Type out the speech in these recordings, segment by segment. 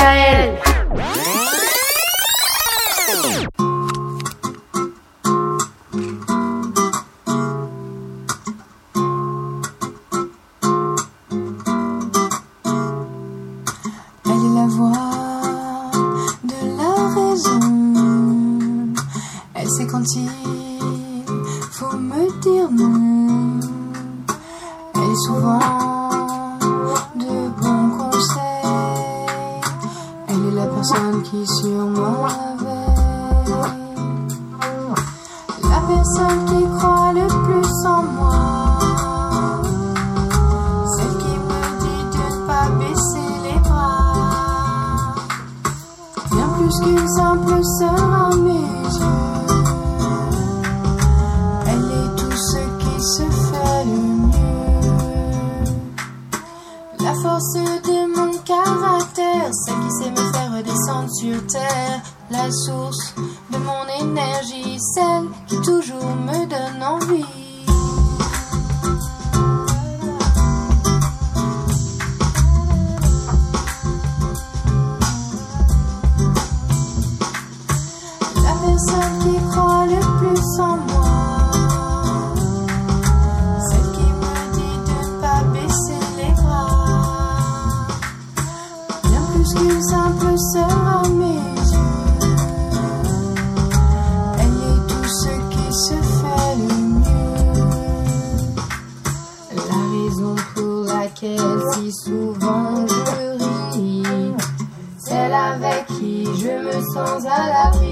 Elle est la voix de la raison. Elle sait quand il personne qui sur moi veille. La personne qui croit le plus en moi. Celle qui me dit de ne pas baisser les bras. Bien plus qu'une simple sœur à mes yeux. Elle est tout ce qui se fait le mieux. La force faire redescendre sur terre. La source de mon énergie, laquelle si souvent je ris. Celle avec qui je me sens à l'abri.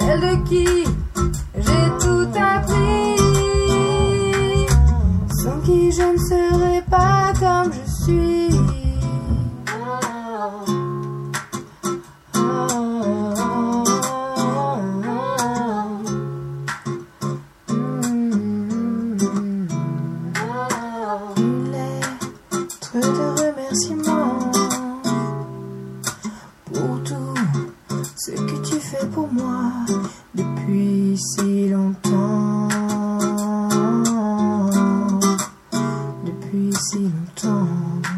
Celle de qui j'ai tout appris, sans qui je ne serais pas comme je suis. Lettre de remerciement pour tout ce que tu fais pour moi Si longtemps.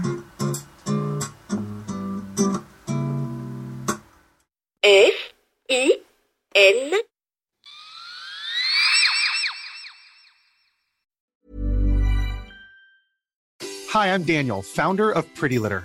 F I N Hi, I'm Daniel, founder of Pretty Litter.